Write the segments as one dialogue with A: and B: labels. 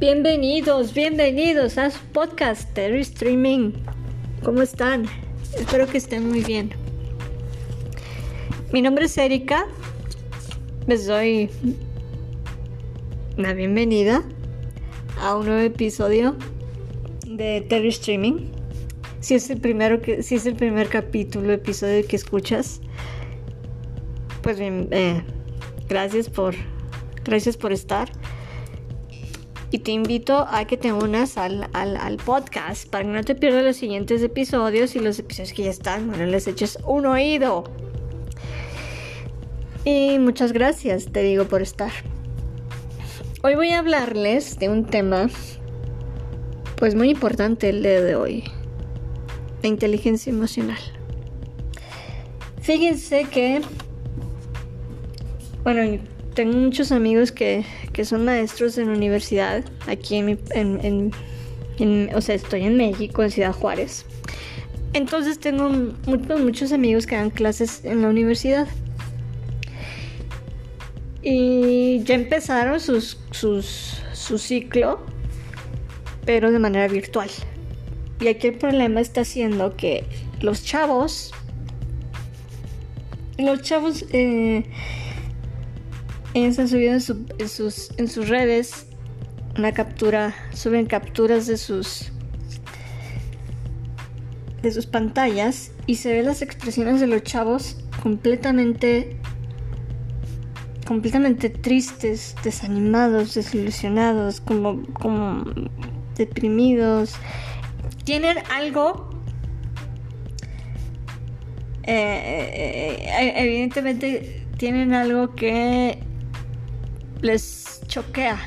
A: Bienvenidos, bienvenidos a su podcast Terry Streaming. ¿Cómo están? Espero que estén muy bien. Mi nombre es Erika. Les doy la bienvenida a un nuevo episodio de Terry Streaming. Si es el primero que, si es el primer capítulo, episodio que escuchas, pues bien, eh, gracias por, gracias por estar y te invito a que te unas al, podcast para que no te pierdas los siguientes episodios y los episodios que ya están, bueno, les eches un oído. Y muchas gracias, te digo, por estar. Hoy voy a hablarles de un tema, pues muy importante el día de hoy, la inteligencia emocional. Fíjense que, bueno, tengo muchos amigos que, son maestros en universidad, aquí en, o sea, estoy en México, en Ciudad Juárez. Entonces tengo muchos, amigos que dan clases en la universidad. Y ya empezaron su ciclo, pero de manera virtual. Y aquí el problema está siendo que los chavos, los chavos eh, ellos han subido en, sus, en sus redes una captura, suben capturas de sus de sus pantallas y se ven las expresiones de los chavos completamente completamente tristes, desanimados, desilusionados, como como deprimidos. Tienen algo eh, eh, eh, evidentemente tienen algo que les choquea.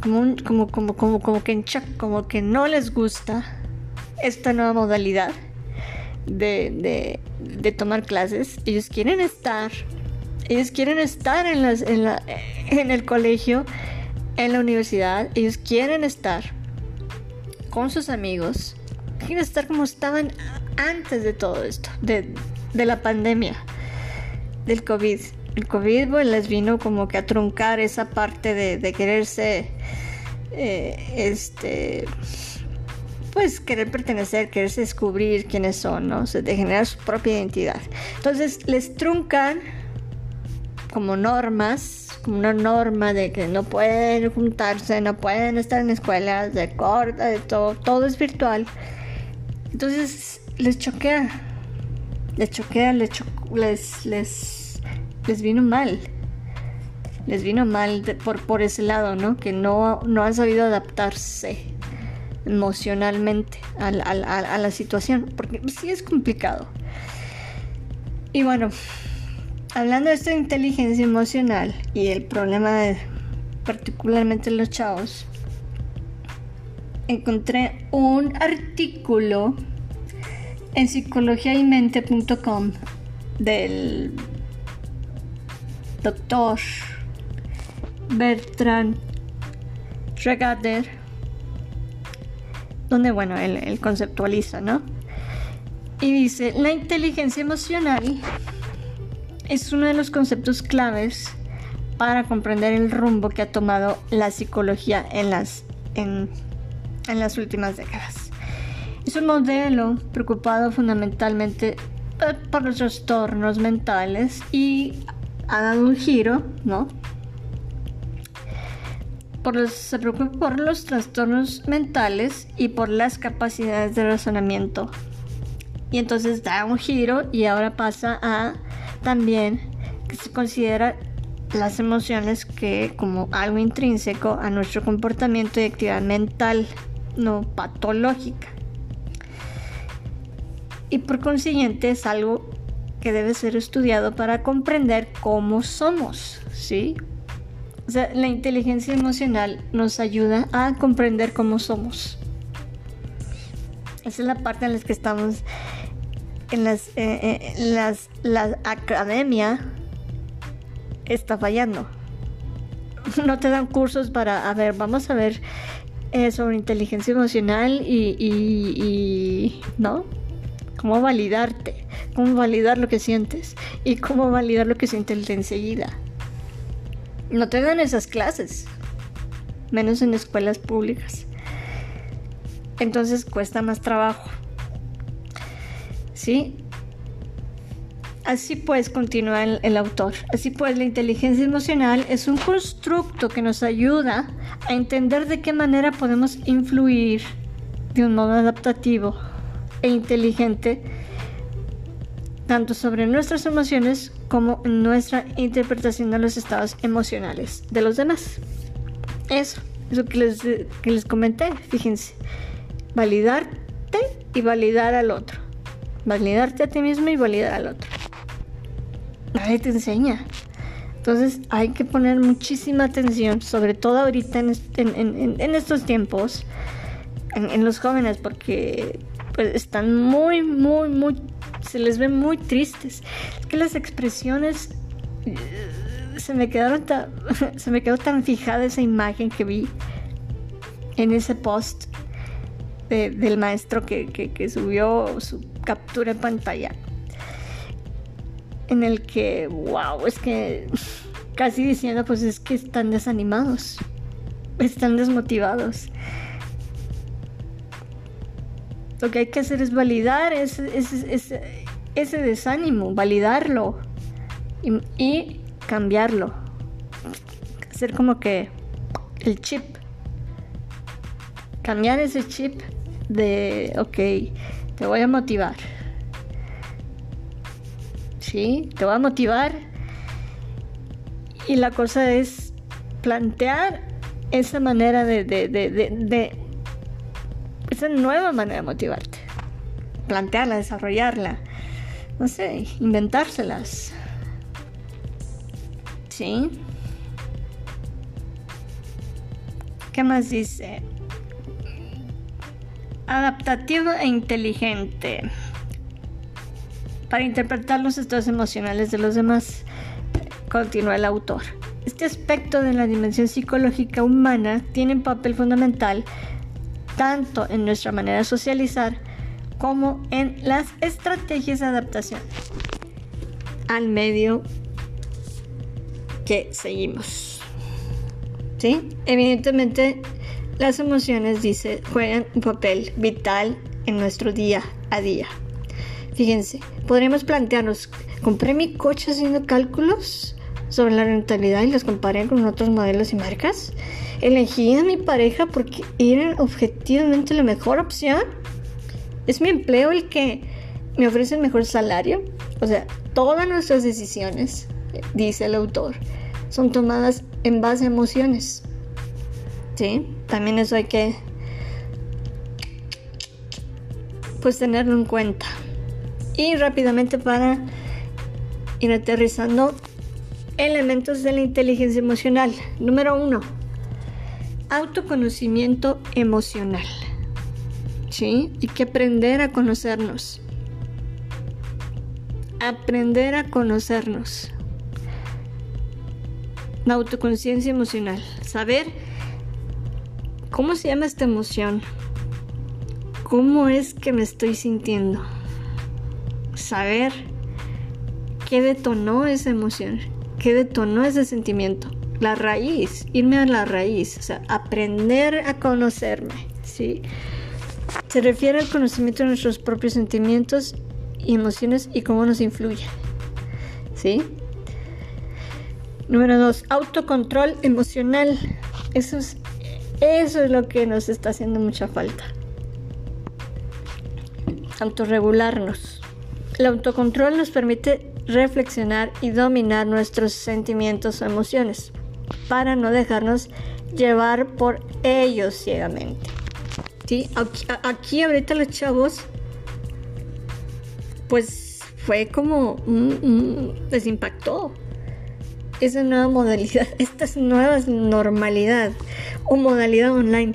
A: Como, como, como, como, como que como que no les gusta esta nueva modalidad de, de, tomar clases. Ellos quieren estar, ellos quieren estar en, las, en, la, en el colegio, en la universidad, ellos quieren estar con sus amigos, quieren estar como estaban antes de todo esto, de, de la pandemia, del COVID el COVID pues, les vino como que a truncar esa parte de, quererse, eh, este, pues querer pertenecer, quererse descubrir quiénes son, ¿no? de generar su propia identidad. Entonces les truncan como normas, como una norma de que no pueden juntarse, no pueden estar en escuelas, de corta, de todo, todo es virtual. Entonces les choquea, les choquea, les, les, les les vino mal. Les vino mal por, por ese lado, ¿no? Que no, no han sabido adaptarse emocionalmente a, la situación, porque sí es complicado. Y bueno, hablando de esta inteligencia emocional y el problema de particularmente los chavos, encontré un artículo en psicologiaymente.com del doctor Bertrand Regader, donde, bueno, él, conceptualiza, ¿no? Y dice, la inteligencia emocional es uno de los conceptos claves para comprender el rumbo que ha tomado la psicología en las, en, en las últimas décadas. Es un modelo preocupado fundamentalmente por los trastornos mentales y ha dado un giro, ¿no? Por se preocupa por los trastornos mentales y por las capacidades de razonamiento. Y entonces da un giro y ahora pasa a también que se considera las emociones que como algo intrínseco a nuestro comportamiento y actividad mental, no patológica. Y por consiguiente es algo que debe ser estudiado para comprender cómo somos, ¿sí? O sea, la inteligencia emocional nos ayuda a comprender cómo somos. Esa es la parte en la que estamos en las, eh, eh, las la academia está fallando. No te dan cursos para, a ver, vamos a ver eh, sobre inteligencia emocional y, y, y, ¿no? Cómo validarte cómo validar lo que sientes y cómo validar lo que sientes enseguida. No te dan esas clases. menos en escuelas públicas. Entonces cuesta más trabajo. ¿Sí? Así pues, continúa el, autor, así pues la inteligencia emocional es un constructo que nos ayuda a entender de qué manera podemos influir de un modo adaptativo e inteligente tanto sobre nuestras emociones como en nuestra interpretación de los estados emocionales de los demás. Eso, eso que les, que les comenté, fíjense, validarte y validar al otro, validarte a ti mismo y validar al otro nadie te enseña. Entonces hay que poner muchísima atención, sobre todo ahorita en, estos tiempos, en, los jóvenes, porque pues, están muy, muy, muy, se les ve muy tristes. Es que las expresiones eh, se me quedaron tan, se me quedó tan fijada esa imagen que vi en ese post del maestro que subió su captura en pantalla en el que, wow, es que casi diciendo, pues es que están desanimados, están desmotivados. Lo que hay que hacer es validar ese, ese, desánimo, validarlo y, cambiarlo. Hacer como que el chip. Cambiar ese chip de, ok, te voy a motivar te va a motivar. Y la cosa es plantear esa manera de esa nueva manera de motivarte. Plantearla, desarrollarla. No sé, inventárselas. ¿Sí? ¿Qué más dice? Adaptativo e inteligente para interpretar los estados emocionales de los demás, continúa el autor. Este aspecto de la dimensión psicológica humana tiene un papel fundamental tanto en nuestra manera de socializar como en las estrategias de adaptación al medio que seguimos. ¿Sí? Evidentemente, las emociones, dice, juegan un papel vital en nuestro día a día. Fíjense, podríamos plantearnos, ¿compré mi coche haciendo cálculos sobre la rentabilidad y los comparé con otros modelos y marcas? ¿Elegí a mi pareja porque era objetivamente la mejor opción? ¿Es mi empleo el que me ofrece el mejor salario? O sea, todas nuestras decisiones, dice el autor, son tomadas en base a emociones. ¿Sí? También eso hay que pues tenerlo en cuenta. Y rápidamente para ir aterrizando elementos de la inteligencia emocional. Número uno, autoconocimiento emocional. ¿Sí? Hay que aprender a conocernos. Aprender a conocernos. La autoconciencia emocional. Saber cómo se llama esta emoción. ¿Cómo es que me estoy sintiendo? saber qué detonó esa emoción, qué detonó ese sentimiento. La raíz, irme a la raíz, o sea, aprender a conocerme, ¿sí? Se refiere al conocimiento de nuestros propios sentimientos y emociones y cómo nos influyen, ¿sí? Número dos, autocontrol emocional. Eso es, eso es lo que nos está haciendo mucha falta. Autorregularnos. El autocontrol nos permite reflexionar y dominar nuestros sentimientos o emociones para no dejarnos llevar por ellos ciegamente. ¿Sí? Aquí, ahorita los chavos, pues fue como les impactó esa nueva modalidad, esta nueva normalidad o modalidad online.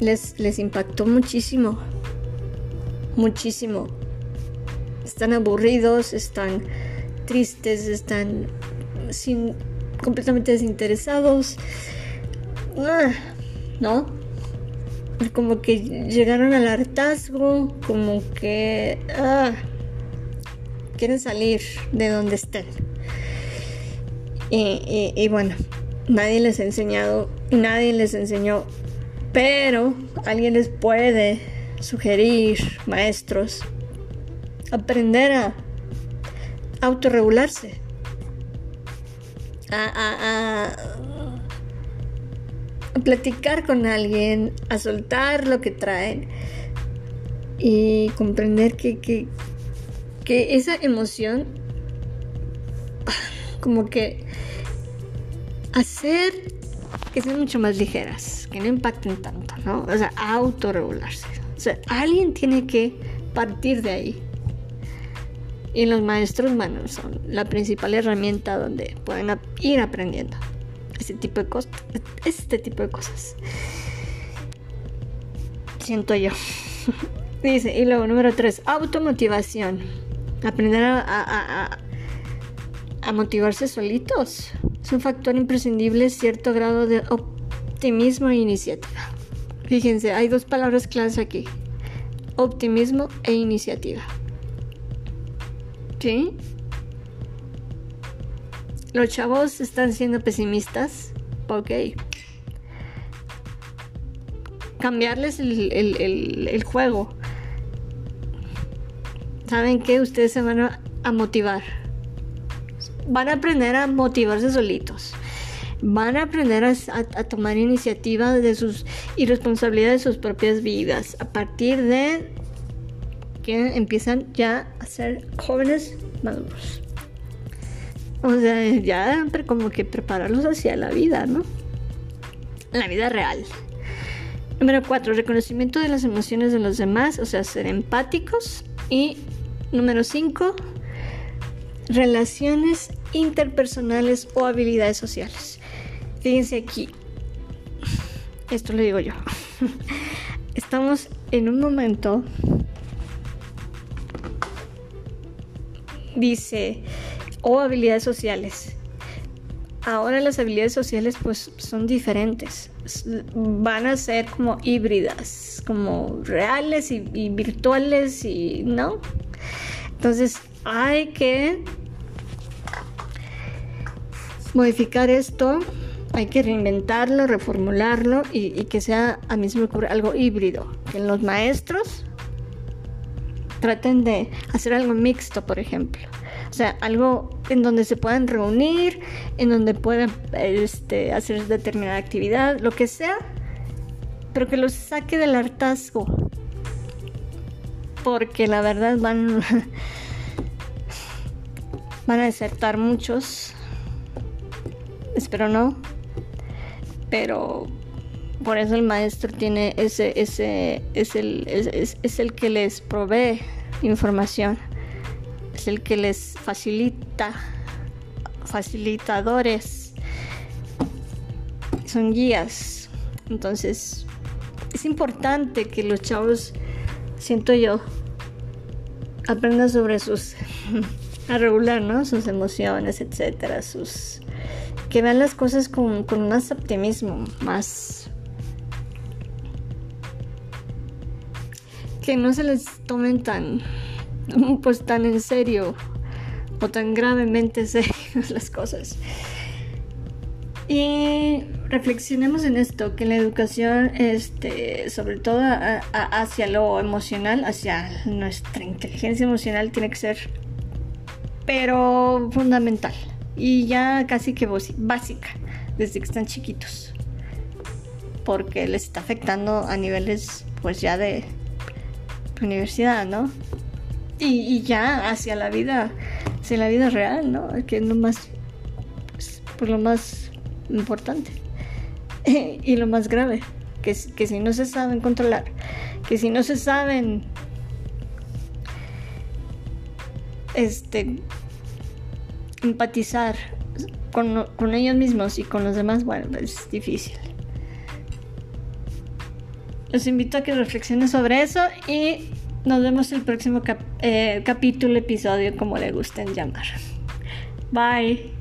A: Les, les impactó muchísimo, muchísimo están aburridos, están tristes, están sin, completamente desinteresados. Ah, ¿No? Como que llegaron al hartazgo, como que ah, quieren salir de donde estén. Y, y, bueno, nadie les ha enseñado, nadie les enseñó, pero alguien les puede sugerir, maestros, aprender a autorregularse, a, platicar con alguien, a soltar lo que traen y comprender que, que, que esa emoción como que hacer que sean mucho más ligeras, que no impacten tanto, ¿no? O sea, autorregularse. O sea, alguien tiene que partir de ahí. Y los maestros, bueno, son la principal herramienta donde pueden ir aprendiendo este tipo de cosas. Este tipo de cosas. Siento yo. Dice, y luego número 3, automotivación. Aprender a, a, motivarse solitos. Es un factor imprescindible cierto grado de optimismo e iniciativa. Fíjense, hay dos palabras claves aquí. Optimismo e iniciativa. Los chavos están siendo pesimistas. Ok. Cambiarles el, juego. ¿Saben qué? Ustedes se van a, motivar. Van a aprender a motivarse solitos. Van a aprender a, tomar iniciativa de sus y de sus propias vidas. A partir de que empiezan ya a ser jóvenes maduros. O sea, ya como que prepararlos hacia la vida, ¿no? La vida real. Número 4. Reconocimiento de las emociones de los demás, o sea, ser empáticos. Y número 5. Relaciones interpersonales o habilidades sociales. Fíjense aquí. Esto lo digo yo. Estamos en un momento dice, o habilidades sociales. Ahora las habilidades sociales pues son diferentes. Van a ser como híbridas, como reales y, virtuales y no. Entonces hay que modificar esto, hay que reinventarlo, reformularlo y, que sea a mí se me ocurre algo híbrido. Que los maestros traten de hacer algo mixto, por ejemplo. O sea, algo en donde se puedan reunir, en donde puedan este, hacer determinada actividad, lo que sea, pero que los saque del hartazgo. Porque la verdad van, van a desertar muchos. Espero no. Pero por eso el maestro tiene ese, ese, es el, es, es el que les provee información, es el que les facilita, facilitadores, son guías. Entonces, es importante que los chavos, siento yo, aprendan sobre sus, a regular, ¿no? Sus emociones, etcétera, sus, que vean las cosas con, con más optimismo, más que no se les tomen tan, pues tan en serio o tan gravemente serios las cosas. Y reflexionemos en esto, que la educación, este, sobre todo hacia lo emocional, hacia nuestra inteligencia emocional, tiene que ser, pero fundamental y ya casi que básica, desde que están chiquitos, porque les está afectando a niveles, pues ya de universidad, ¿no? Y, ya hacia la vida, hacia la vida real, ¿no? Que es lo más, pues, lo más importante y lo más grave, que, que si no se saben controlar, que si no se saben, este, empatizar con, con ellos mismos y con los demás, bueno, es difícil. Los invito a que reflexionen sobre eso y nos vemos el próximo eh, capítulo, episodio, como le gusten llamar. Bye.